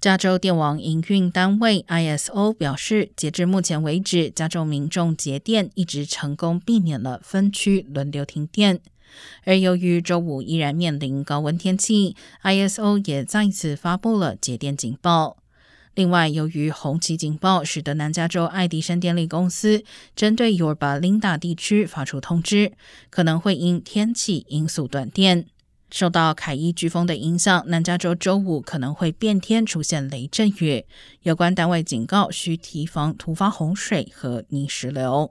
加州电网营运单位 ISO 表示，截至目前为止，加州民众节电一直成功避免了分区轮流停电。而由于周五依然面临高温天气，ISO 也再次发布了节电警报。另外，由于红旗警报，使得南加州爱迪生电力公司针对 Yorba Linda 地区发出通知，可能会因天气因素断电。受到凯伊飓风的影响，南加州周五可能会变天，出现雷阵雨。有关单位警告，需提防突发洪水和泥石流。